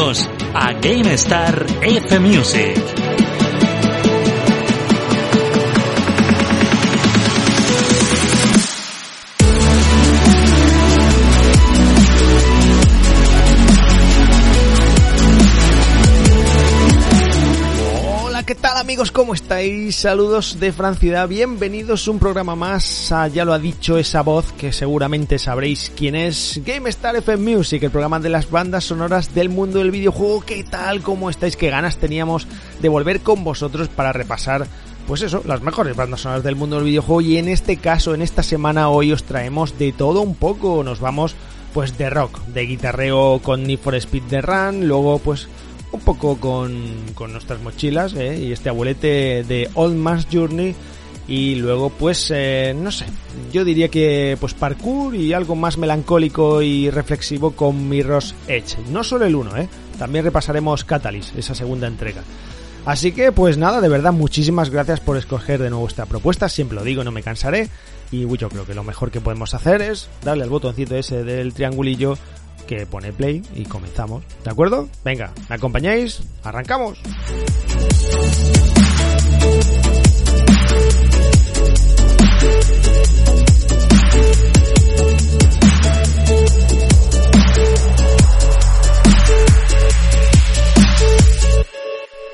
A GameStar F Music. Amigos? ¿Cómo estáis? Saludos de Francia. Bienvenidos un programa más. ya lo ha dicho esa voz que seguramente sabréis quién es. GameStar FM Music, el programa de las bandas sonoras del mundo del videojuego. ¿Qué tal? ¿Cómo estáis? ¿Qué ganas teníamos de volver con vosotros para repasar pues eso, las mejores bandas sonoras del mundo del videojuego y en este caso, en esta semana hoy os traemos de todo un poco, nos vamos pues de rock, de guitarreo con Need for Speed de Run, luego pues un poco con, con nuestras mochilas ¿eh? y este abuelete de Old Man's Journey y luego pues eh, no sé, yo diría que pues parkour y algo más melancólico y reflexivo con Mirror's Edge, no solo el uno, ¿eh? también repasaremos Catalyst, esa segunda entrega. Así que, pues nada, de verdad, muchísimas gracias por escoger de nuevo esta propuesta. Siempre lo digo, no me cansaré. Y yo creo que lo mejor que podemos hacer es darle al botoncito ese del triangulillo que pone play y comenzamos. ¿De acuerdo? Venga, ¿me acompañáis? ¡Arrancamos!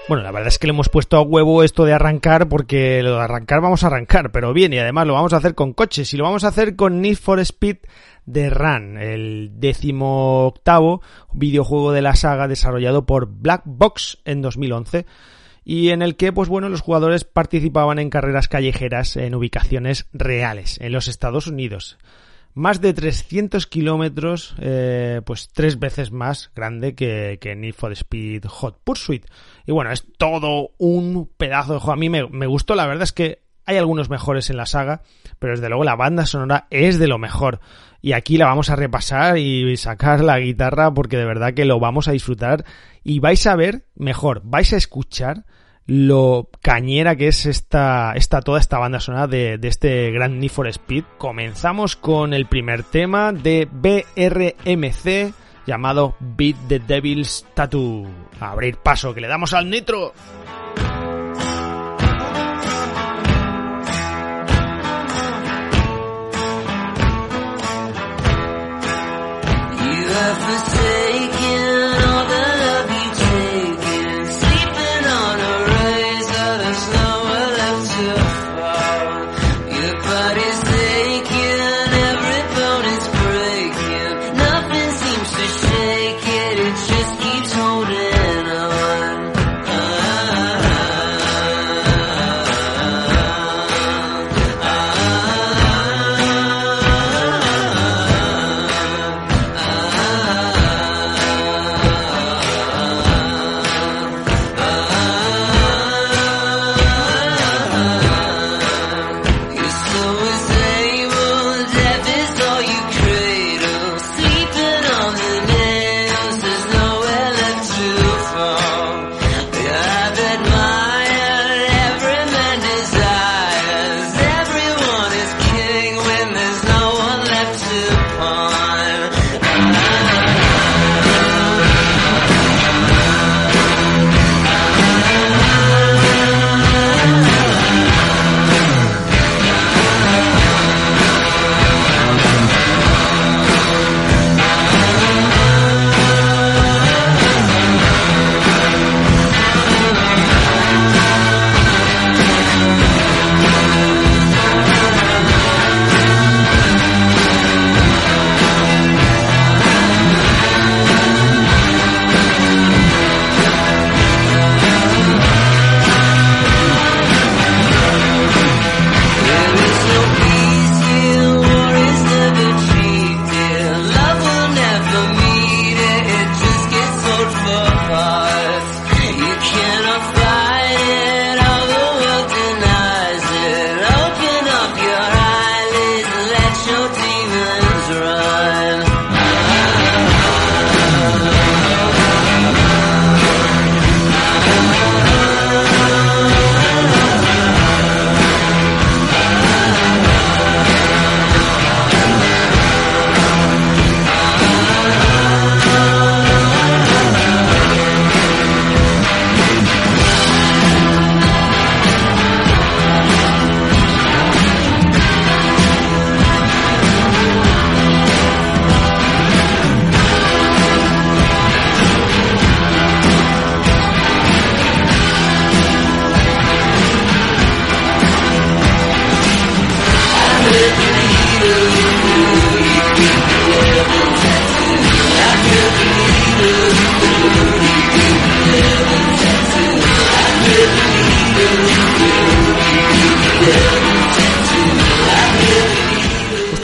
Bueno, la verdad es que le hemos puesto a huevo esto de arrancar porque lo de arrancar vamos a arrancar, pero bien, y además lo vamos a hacer con coches y lo vamos a hacer con Need for Speed de Run, el décimo octavo videojuego de la saga desarrollado por Black Box en 2011 y en el que, pues bueno, los jugadores participaban en carreras callejeras en ubicaciones reales en los Estados Unidos más de 300 kilómetros, eh, pues tres veces más grande que, que Need for Speed Hot Pursuit. Y bueno, es todo un pedazo de juego. A mí me, me, gustó, la verdad es que hay algunos mejores en la saga, pero desde luego la banda sonora es de lo mejor. Y aquí la vamos a repasar y sacar la guitarra porque de verdad que lo vamos a disfrutar y vais a ver mejor, vais a escuchar lo cañera que es esta, esta toda esta banda sonora de, de, este Grand Need for Speed. Comenzamos con el primer tema de BRMC llamado Beat the Devil's Tattoo. Abrir paso, que le damos al nitro.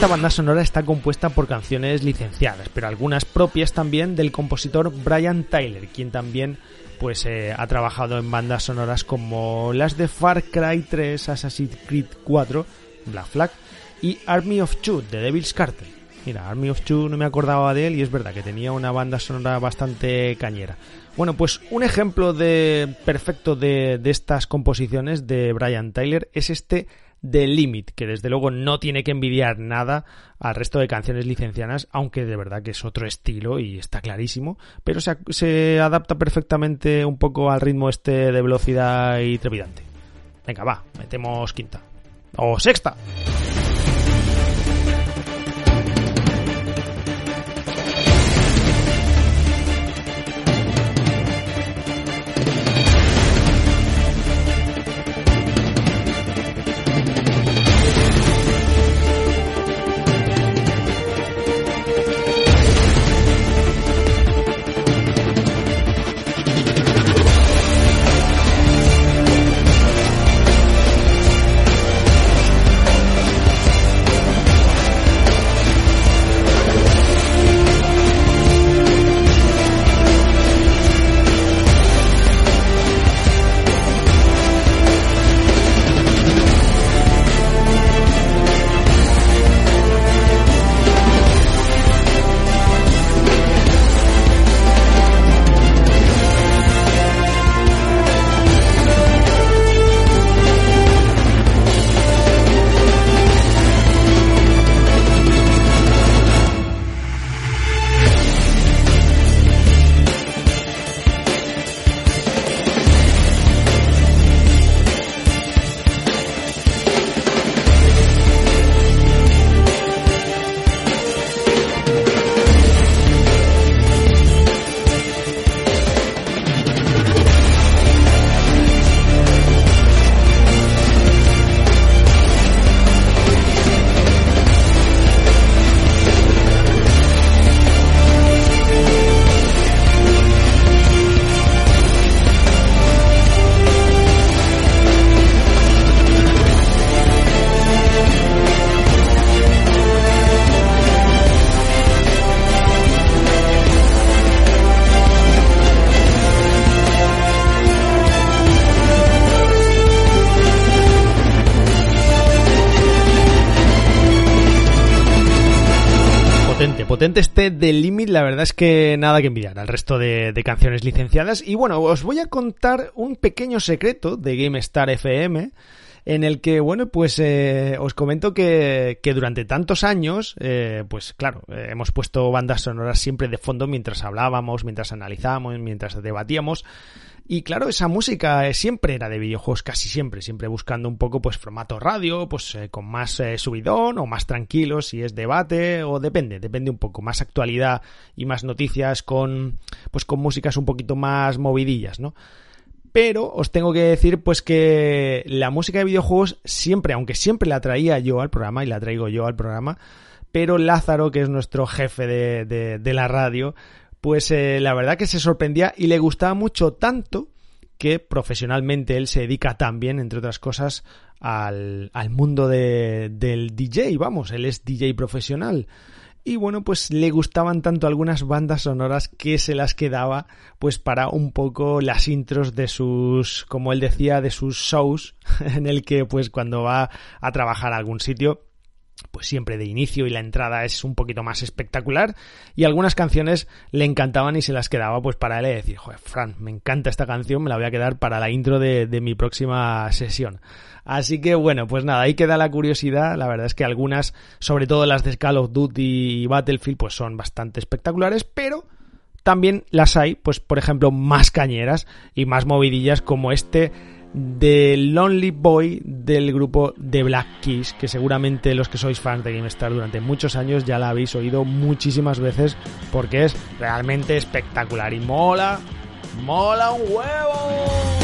Esta banda sonora está compuesta por canciones licenciadas, pero algunas propias también del compositor Brian Tyler, quien también pues eh, ha trabajado en bandas sonoras como las de Far Cry 3, Assassin's Creed 4, Black Flag y Army of Two de Devil's Cartel. Mira, Army of Two no me acordaba de él y es verdad que tenía una banda sonora bastante cañera. Bueno, pues un ejemplo de perfecto de, de estas composiciones de Brian Tyler es este The Limit, que desde luego no tiene que envidiar nada al resto de canciones licenciadas, aunque de verdad que es otro estilo y está clarísimo, pero se, se adapta perfectamente un poco al ritmo este de velocidad y trepidante. Venga, va, metemos quinta. O sexta. Potente este The Limit, la verdad es que nada que envidiar al resto de, canciones licenciadas. Y bueno, os voy a contar un pequeño secreto de GameStar FM. En el que, bueno, pues eh, os comento que, que, durante tantos años, eh, pues claro, eh, hemos puesto bandas sonoras siempre de fondo mientras hablábamos, mientras analizábamos, mientras debatíamos. Y claro, esa música siempre era de videojuegos, casi siempre, siempre buscando un poco pues formato radio, pues eh, con más eh, subidón o más tranquilo, si es debate o depende, depende un poco, más actualidad y más noticias con pues con músicas un poquito más movidillas, ¿no? Pero os tengo que decir pues que la música de videojuegos siempre, aunque siempre la traía yo al programa y la traigo yo al programa, pero Lázaro, que es nuestro jefe de, de, de la radio, pues eh, la verdad que se sorprendía y le gustaba mucho tanto que profesionalmente él se dedica también, entre otras cosas, al, al mundo de, del DJ, vamos, él es DJ profesional. Y bueno, pues le gustaban tanto algunas bandas sonoras que se las quedaba pues para un poco las intros de sus, como él decía, de sus shows, en el que pues cuando va a trabajar a algún sitio, pues siempre de inicio y la entrada es un poquito más espectacular y algunas canciones le encantaban y se las quedaba pues para él decir, joder, Fran, me encanta esta canción, me la voy a quedar para la intro de, de, mi próxima sesión. Así que bueno, pues nada, ahí queda la curiosidad, la verdad es que algunas, sobre todo las de Call of Duty y Battlefield, pues son bastante espectaculares, pero también las hay, pues por ejemplo, más cañeras y más movidillas como este de Lonely Boy del grupo The Black Keys, que seguramente los que sois fans de GameStar durante muchos años ya la habéis oído muchísimas veces porque es realmente espectacular y mola, mola un huevo.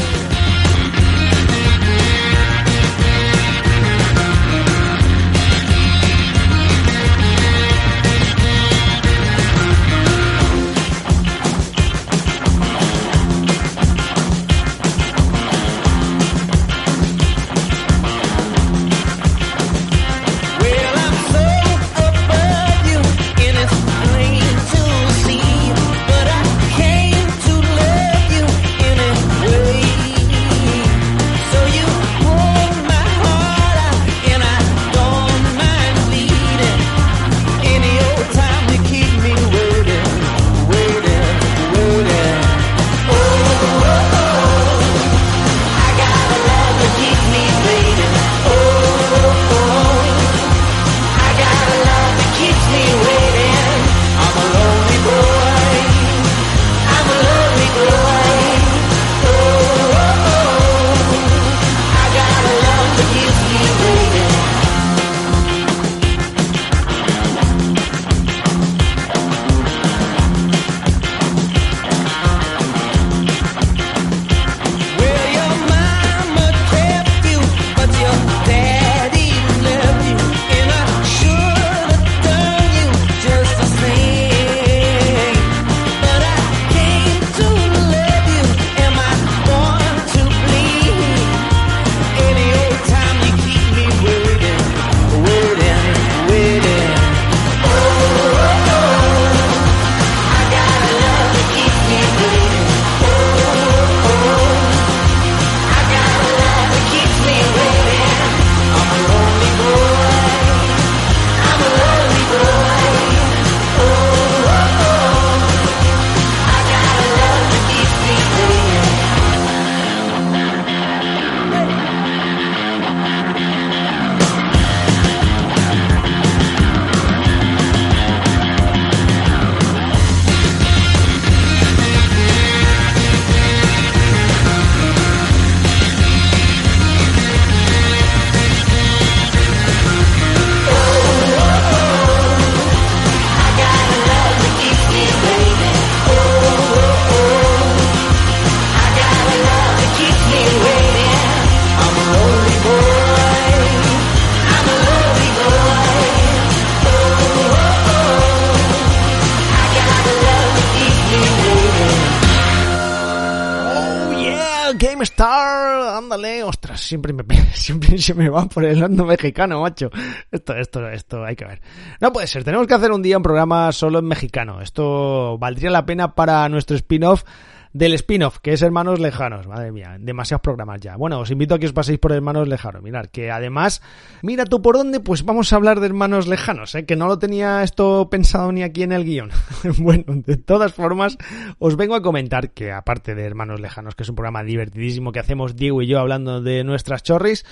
se me va por el mexicano, macho. Esto, esto, esto, hay que ver. No puede ser, tenemos que hacer un día un programa solo en mexicano. Esto valdría la pena para nuestro spin-off del spin-off, que es Hermanos Lejanos. Madre mía, demasiados programas ya. Bueno, os invito a que os paséis por Hermanos Lejanos. Mirad, que además, mira tú por dónde, pues vamos a hablar de Hermanos Lejanos, ¿eh? que no lo tenía esto pensado ni aquí en el guion. bueno, de todas formas, os vengo a comentar que aparte de Hermanos Lejanos, que es un programa divertidísimo que hacemos Diego y yo hablando de nuestras chorris,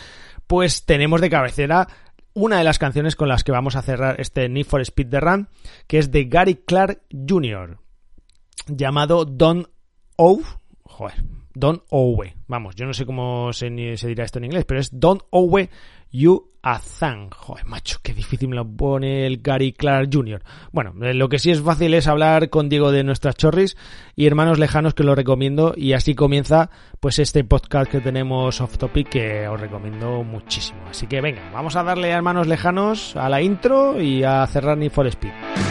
pues tenemos de cabecera una de las canciones con las que vamos a cerrar este Need for Speed the Run, que es de Gary Clark Jr., llamado Don't Owe, joder, Don't Owe, vamos, yo no sé cómo se, dirá esto en inglés, pero es Don't Owe You a Thang. Joder, macho, qué difícil me lo pone el Gary Clark Jr. Bueno, eh, lo que sí es fácil es hablar con Diego de nuestras chorris y hermanos lejanos que lo recomiendo y así comienza pues este podcast que tenemos off topic que os recomiendo muchísimo. Así que venga, vamos a darle a hermanos lejanos a la intro y a cerrar Need for Speed.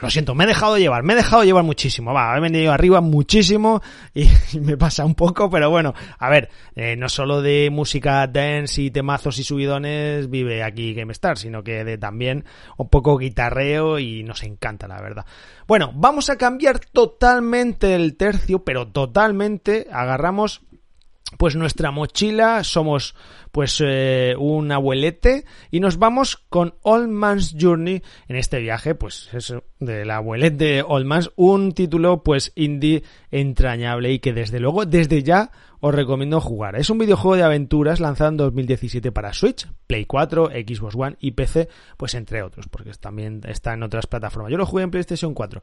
Lo siento, me he dejado llevar, me he dejado llevar muchísimo, va, he venido arriba muchísimo y, me pasa un poco, pero bueno, a ver, eh, no solo de música dance y temazos y subidones vive aquí GameStar, sino que de también un poco guitarreo y nos encanta, la verdad. Bueno, vamos a cambiar totalmente el tercio, pero totalmente, agarramos pues nuestra mochila, somos pues eh, un abuelete y nos vamos con Old Man's Journey en este viaje, pues eso, del abuelete de Old Man's, un título pues indie entrañable y que desde luego, desde ya os recomiendo jugar. Es un videojuego de aventuras lanzado en 2017 para Switch, Play 4, Xbox One y PC, pues entre otros, porque también está en otras plataformas. Yo lo jugué en PlayStation 4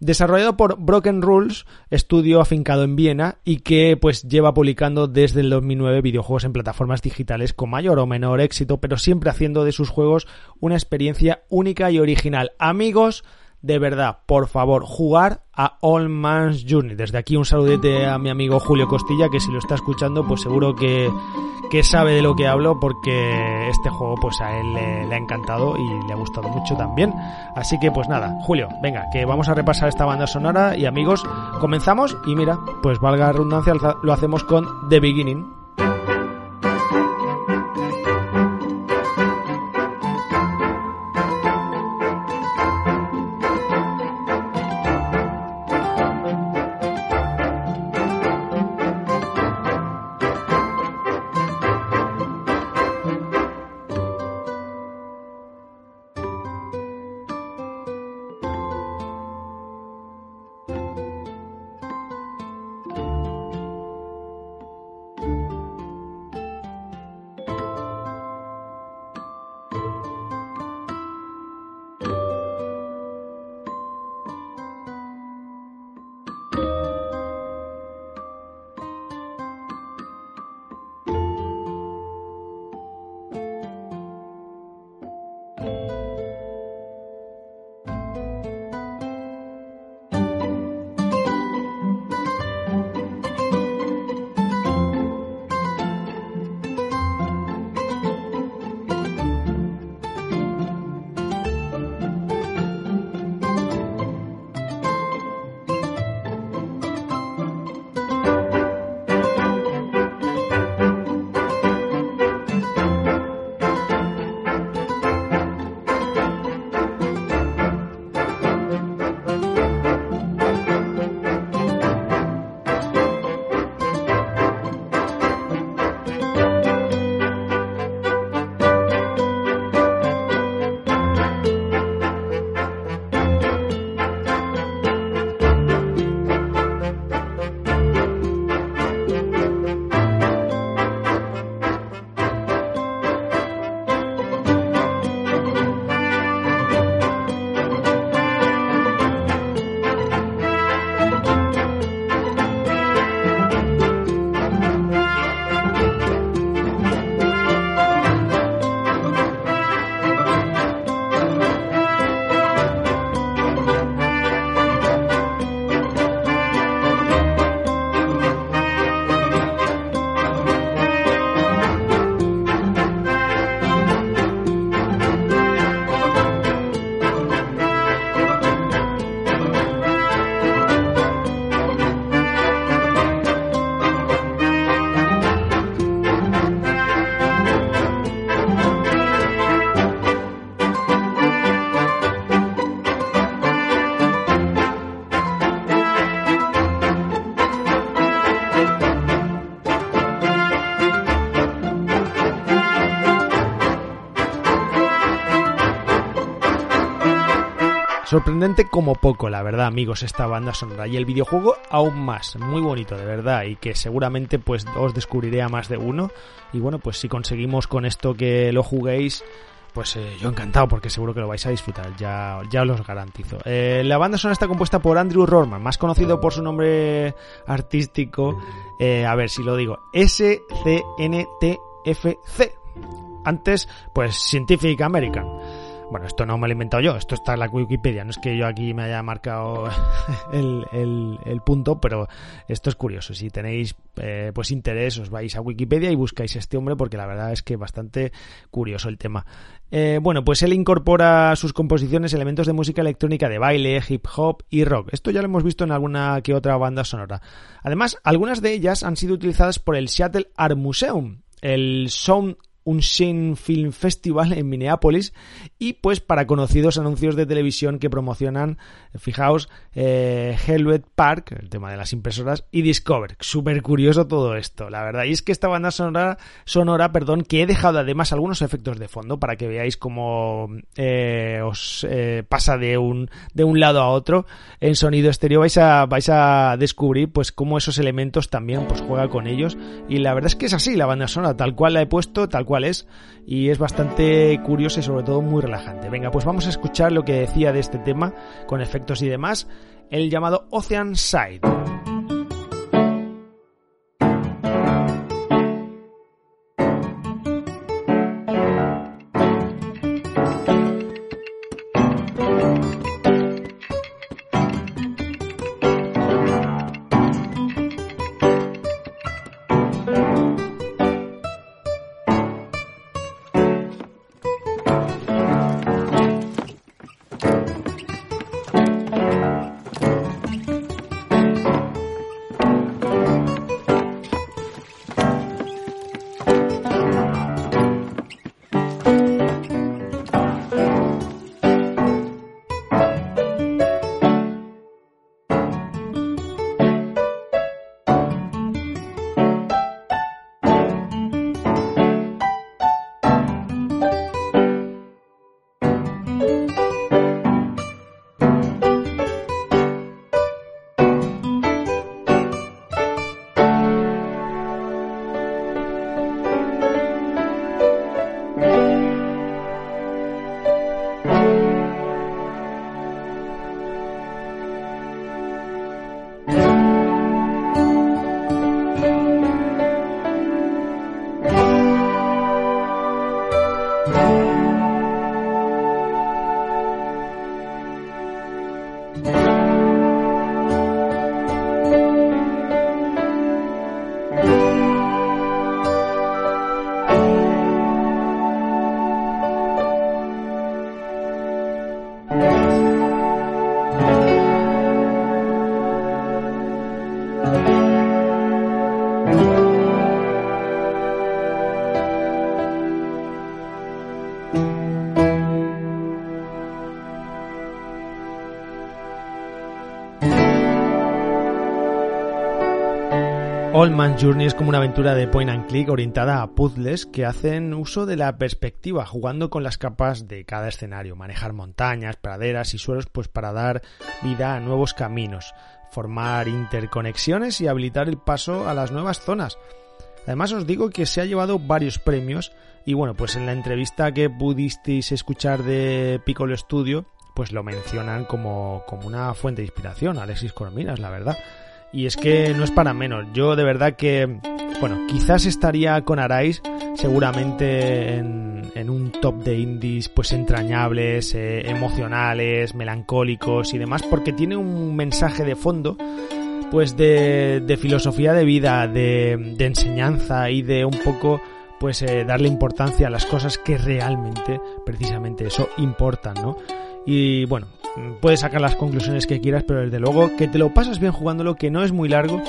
desarrollado por Broken Rules, estudio afincado en Viena y que pues lleva publicando desde el 2009 videojuegos en plataformas digitales con mayor o menor éxito, pero siempre haciendo de sus juegos una experiencia única y original. Amigos, de verdad, por favor, jugar a All Man's Journey. Desde aquí un saludete a mi amigo Julio Costilla, que si lo está escuchando, pues seguro que, que sabe de lo que hablo, porque este juego pues a él le, le, ha encantado y le ha gustado mucho también. Así que pues nada, Julio, venga, que vamos a repasar esta banda sonora y amigos, comenzamos y mira, pues valga la redundancia, lo hacemos con The Beginning. Sorprendente como poco, la verdad, amigos, esta banda sonora. Y el videojuego aún más, muy bonito, de verdad, y que seguramente pues os descubriré a más de uno. Y bueno, pues si conseguimos con esto que lo juguéis, pues eh, yo encantado porque seguro que lo vais a disfrutar, ya, ya os lo garantizo. Eh, la banda sonora está compuesta por Andrew Rorman, más conocido por su nombre artístico, eh, a ver si lo digo, S-C-N-T-F-C. Antes, pues Scientific American. Bueno, esto no me lo he inventado yo, esto está en la Wikipedia, no es que yo aquí me haya marcado el, punto, pero esto es curioso. Si tenéis eh, pues interés, os vais a Wikipedia y buscáis a este hombre porque la verdad es que bastante curioso el tema. Eh, bueno, pues él incorpora a sus composiciones elementos de música electrónica de baile, hip hop y rock. Esto ya lo hemos visto en alguna que otra banda sonora. Además, algunas de ellas han sido utilizadas por el Seattle Art Museum, el Sound un Shane Film Festival en Minneapolis y pues para conocidos anuncios de televisión que promocionan, fijaos, eh, Hellwet Park, el tema de las impresoras, y Discover. Súper curioso todo esto, la verdad. Y es que esta banda sonora, sonora, perdón, que he dejado además algunos efectos de fondo para que veáis cómo eh, os eh, pasa de un, de un lado a otro en sonido estéreo, vais a, vais a descubrir pues cómo esos elementos también pues juega con ellos. Y la verdad es que es así, la banda sonora, tal cual la he puesto, tal cual y es bastante curiosa y sobre todo muy relajante. Venga, pues vamos a escuchar lo que decía de este tema, con efectos y demás, el llamado Ocean Side. Old Man's Journey es como una aventura de point and click orientada a puzzles que hacen uso de la perspectiva, jugando con las capas de cada escenario, manejar montañas, praderas y suelos pues para dar vida a nuevos caminos, formar interconexiones y habilitar el paso a las nuevas zonas. Además os digo que se ha llevado varios premios y bueno, pues en la entrevista que pudisteis escuchar de Piccolo Studio, pues lo mencionan como, como una fuente de inspiración, Alexis Corminas, la verdad. Y es que no es para menos. Yo de verdad que, bueno, quizás estaría con Arais seguramente en, un top de indies pues entrañables, eh, emocionales, melancólicos y demás, porque tiene un mensaje de fondo pues de, de filosofía de vida, de, de, enseñanza y de un poco pues eh, darle importancia a las cosas que realmente, precisamente eso, importan, ¿no? Y bueno, puedes sacar las conclusiones que quieras, pero desde luego que te lo pasas bien jugándolo, que no es muy largo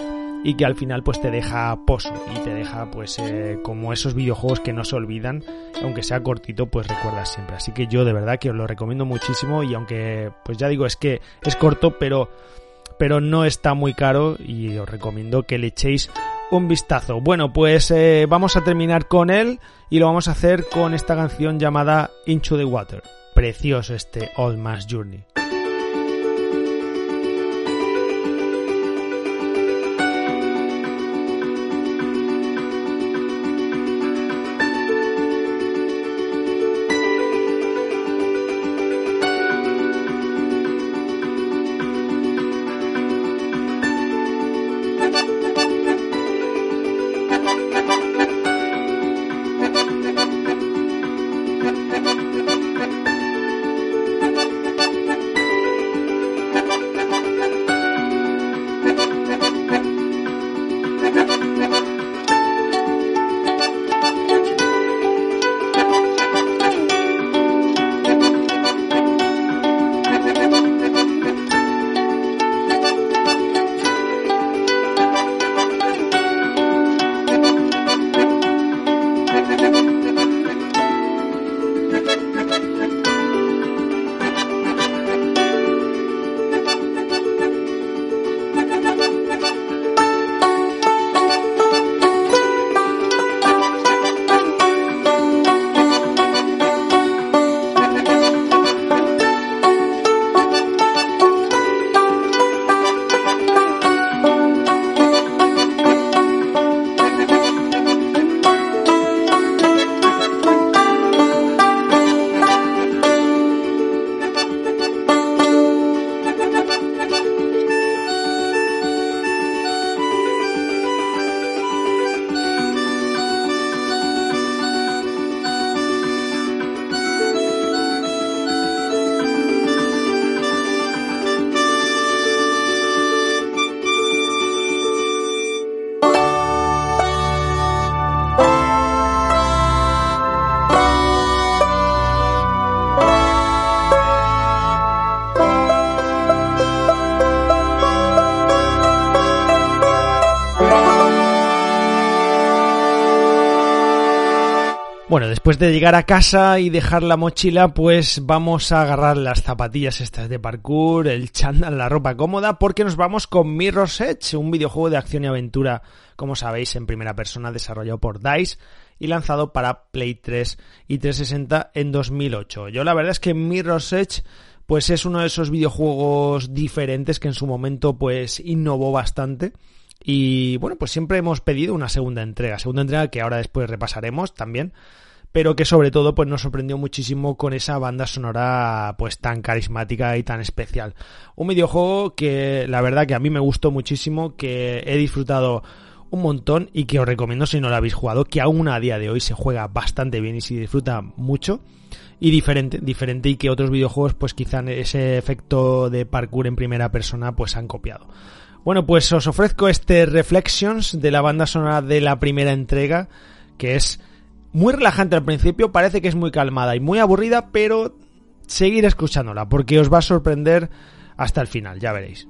y que al final pues te deja pozo y te deja pues eh, como esos videojuegos que no se olvidan, aunque sea cortito pues recuerdas siempre. Así que yo de verdad que os lo recomiendo muchísimo y aunque pues ya digo es que es corto pero pero no está muy caro y os recomiendo que le echéis un vistazo. Bueno, pues eh, vamos a terminar con él y lo vamos a hacer con esta canción llamada Into the Water precioso este Old Man's Journey. Bueno, después de llegar a casa y dejar la mochila, pues vamos a agarrar las zapatillas estas de parkour, el chándal, la ropa cómoda, porque nos vamos con Mirror's Edge, un videojuego de acción y aventura, como sabéis, en primera persona desarrollado por DICE y lanzado para Play 3 y 360 en 2008. Yo la verdad es que Mirror's Edge pues es uno de esos videojuegos diferentes que en su momento pues innovó bastante. Y bueno, pues siempre hemos pedido una segunda entrega, segunda entrega que ahora después repasaremos también, pero que sobre todo pues nos sorprendió muchísimo con esa banda sonora pues tan carismática y tan especial. Un videojuego que la verdad que a mí me gustó muchísimo, que he disfrutado un montón y que os recomiendo si no lo habéis jugado, que aún a día de hoy se juega bastante bien y se disfruta mucho y diferente, diferente y que otros videojuegos pues quizá ese efecto de parkour en primera persona pues han copiado. Bueno, pues os ofrezco este Reflections de la banda sonora de la primera entrega, que es muy relajante al principio, parece que es muy calmada y muy aburrida, pero seguir escuchándola porque os va a sorprender hasta el final, ya veréis.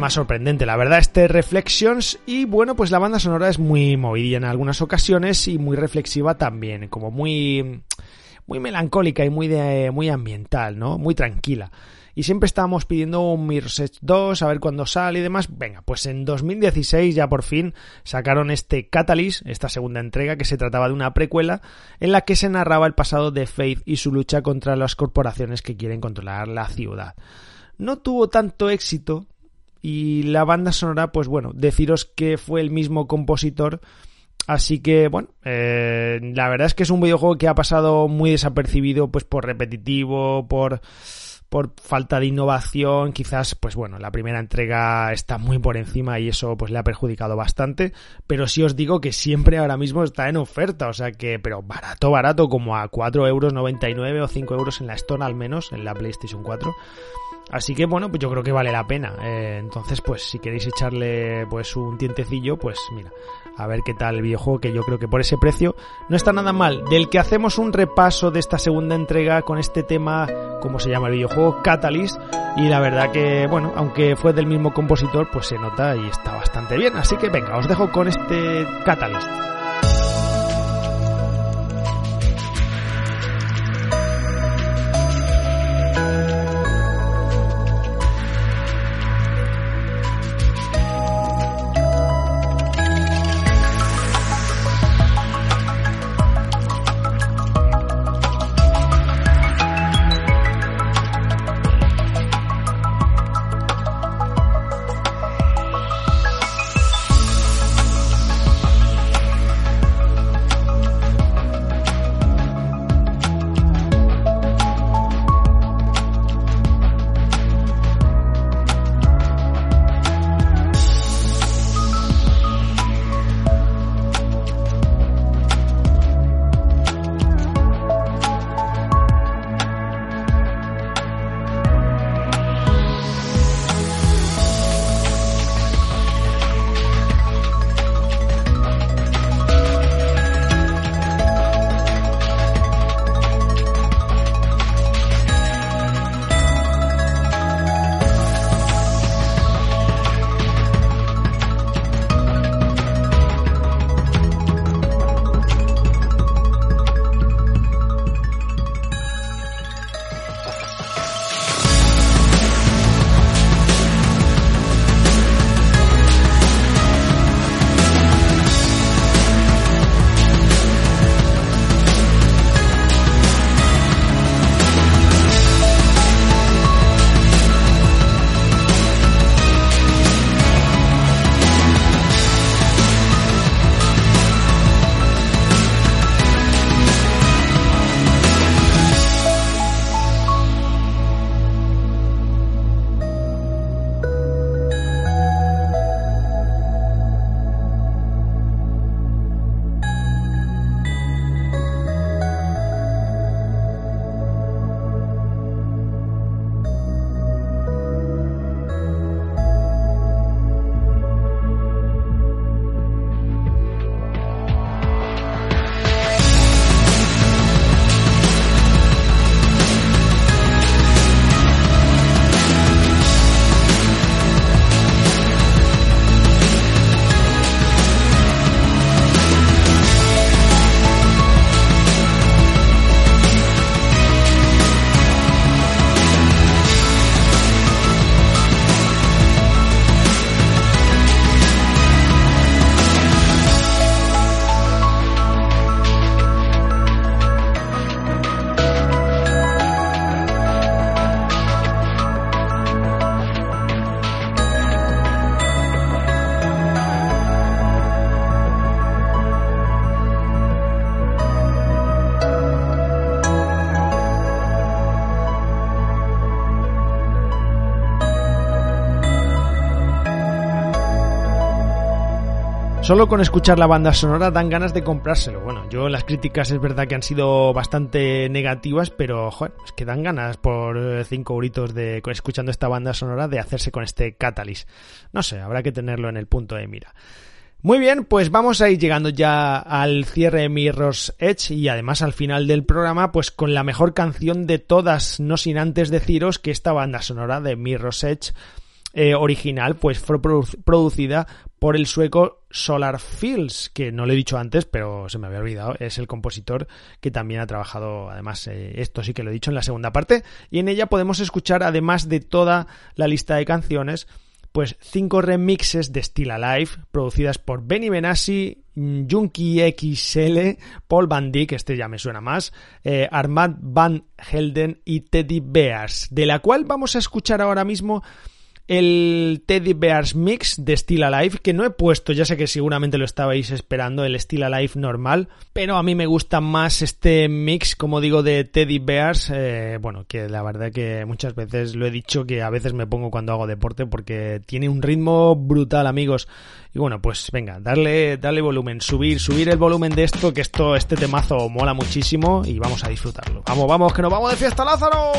Más sorprendente, la verdad, este Reflections. Y bueno, pues la banda sonora es muy movida en algunas ocasiones y muy reflexiva también, como muy, muy melancólica y muy, de, muy ambiental, ¿no? Muy tranquila. Y siempre estábamos pidiendo un Mirror's Edge 2, a ver cuándo sale y demás. Venga, pues en 2016 ya por fin sacaron este Catalyst, esta segunda entrega, que se trataba de una precuela en la que se narraba el pasado de Faith y su lucha contra las corporaciones que quieren controlar la ciudad. No tuvo tanto éxito y la banda sonora, pues bueno, deciros que fue el mismo compositor. Así que, bueno, eh, la verdad es que es un videojuego que ha pasado muy desapercibido, pues por repetitivo, por, por falta de innovación. Quizás, pues bueno, la primera entrega está muy por encima y eso pues le ha perjudicado bastante. Pero sí os digo que siempre ahora mismo está en oferta, o sea que, pero barato, barato, como a 4,99 euros o 5 euros en la Store al menos, en la PlayStation 4. Así que bueno, pues yo creo que vale la pena. Eh, entonces, pues si queréis echarle pues un tientecillo, pues mira, a ver qué tal el videojuego, que yo creo que por ese precio no está nada mal. Del que hacemos un repaso de esta segunda entrega con este tema, como se llama el videojuego, Catalyst. Y la verdad que, bueno, aunque fue del mismo compositor, pues se nota y está bastante bien. Así que venga, os dejo con este Catalyst. Solo con escuchar la banda sonora dan ganas de comprárselo. Bueno, yo las críticas es verdad que han sido bastante negativas, pero joder, es que dan ganas por 5 euritos de escuchando esta banda sonora de hacerse con este Catalyst. No sé, habrá que tenerlo en el punto de mira. Muy bien, pues vamos a ir llegando ya al cierre de Mirror's Edge y además al final del programa, pues con la mejor canción de todas, no sin antes deciros que esta banda sonora de Mirror's Edge eh, original, pues fue producida por el sueco Solar Fields, que no lo he dicho antes, pero se me había olvidado, es el compositor que también ha trabajado, además, eh, esto sí que lo he dicho en la segunda parte, y en ella podemos escuchar, además de toda la lista de canciones, pues cinco remixes de Still Alive producidas por Benny Benassi, Junkie XL, Paul Van Dyck, este ya me suena más, eh, Armand Van Helden y Teddy Bears, de la cual vamos a escuchar ahora mismo el Teddy Bears Mix de Still Alive, que no he puesto, ya sé que seguramente lo estabais esperando, el Still Alive normal, pero a mí me gusta más este mix, como digo, de Teddy Bears, eh, bueno, que la verdad que muchas veces lo he dicho que a veces me pongo cuando hago deporte porque tiene un ritmo brutal, amigos. Y bueno, pues venga, darle, darle volumen, subir, subir el volumen de esto, que esto, este temazo mola muchísimo y vamos a disfrutarlo. Vamos, vamos, que nos vamos de fiesta, Lázaro.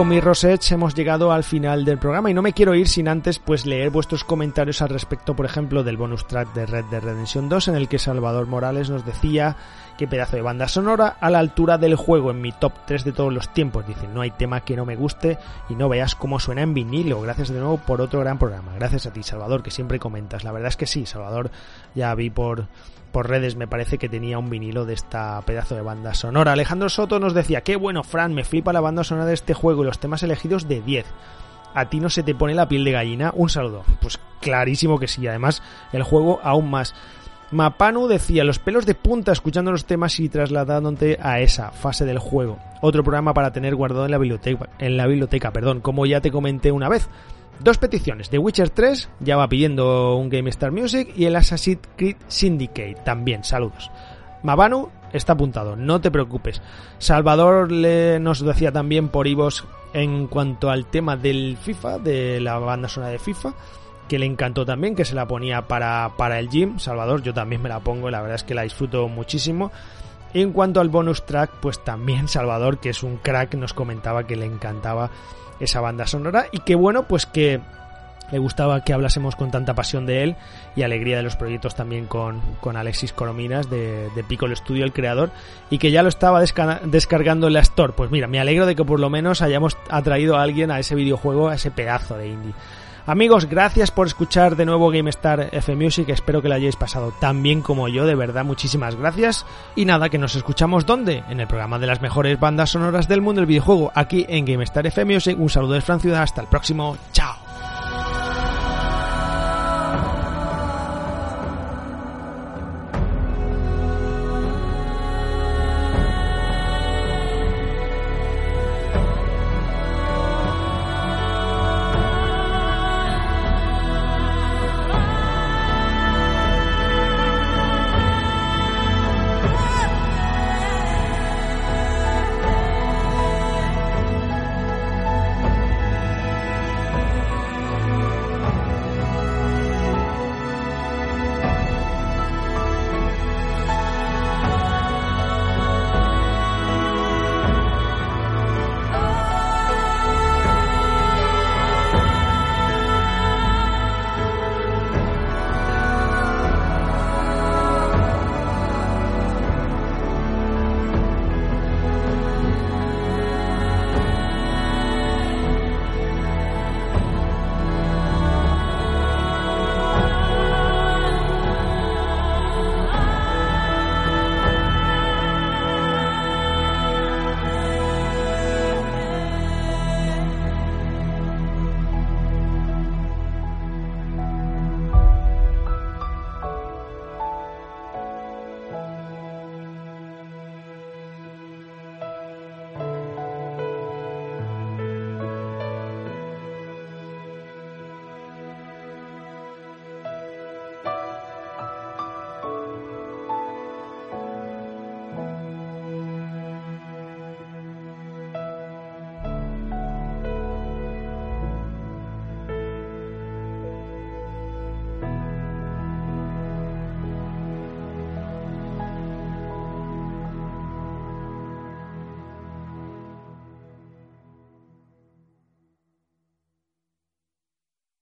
Con mi Rosets hemos llegado al final del programa y no me quiero ir sin antes pues leer vuestros comentarios al respecto, por ejemplo, del bonus track de Red Dead Redemption 2 en el que Salvador Morales nos decía qué pedazo de banda sonora a la altura del juego en mi top 3 de todos los tiempos. Dice, no hay tema que no me guste y no veas cómo suena en vinilo. Gracias de nuevo por otro gran programa. Gracias a ti, Salvador, que siempre comentas. La verdad es que sí, Salvador, ya vi por por redes me parece que tenía un vinilo de esta pedazo de banda sonora. Alejandro Soto nos decía, qué bueno, Fran, me flipa la banda sonora de este juego y los temas elegidos de 10. ¿A ti no se te pone la piel de gallina? Un saludo. Pues clarísimo que sí, además el juego aún más. Mapanu decía los pelos de punta escuchando los temas y trasladándote a esa fase del juego. Otro programa para tener guardado en la biblioteca, en la biblioteca, perdón, como ya te comenté una vez. Dos peticiones. The Witcher 3 ya va pidiendo un Game Star Music y el Assassin's Creed Syndicate también. Saludos. Mabanu está apuntado, no te preocupes. Salvador le, nos decía también por Ivos en cuanto al tema del FIFA, de la banda sonora de FIFA, que le encantó también, que se la ponía para, para el gym. Salvador, yo también me la pongo, la verdad es que la disfruto muchísimo. En cuanto al bonus track, pues también Salvador, que es un crack, nos comentaba que le encantaba esa banda sonora y que bueno, pues que le gustaba que hablásemos con tanta pasión de él y alegría de los proyectos también con, con Alexis Corominas de, de Piccolo Studio, el creador, y que ya lo estaba descargando en la Store. Pues mira, me alegro de que por lo menos hayamos atraído a alguien a ese videojuego, a ese pedazo de indie. Amigos, gracias por escuchar de nuevo GameStar F Music. Espero que lo hayáis pasado tan bien como yo. De verdad, muchísimas gracias. Y nada, que nos escuchamos ¿dónde? En el programa de las mejores bandas sonoras del mundo del videojuego, aquí en GameStar F Music. Un saludo de Fran Ciudad. Hasta el próximo. Chao.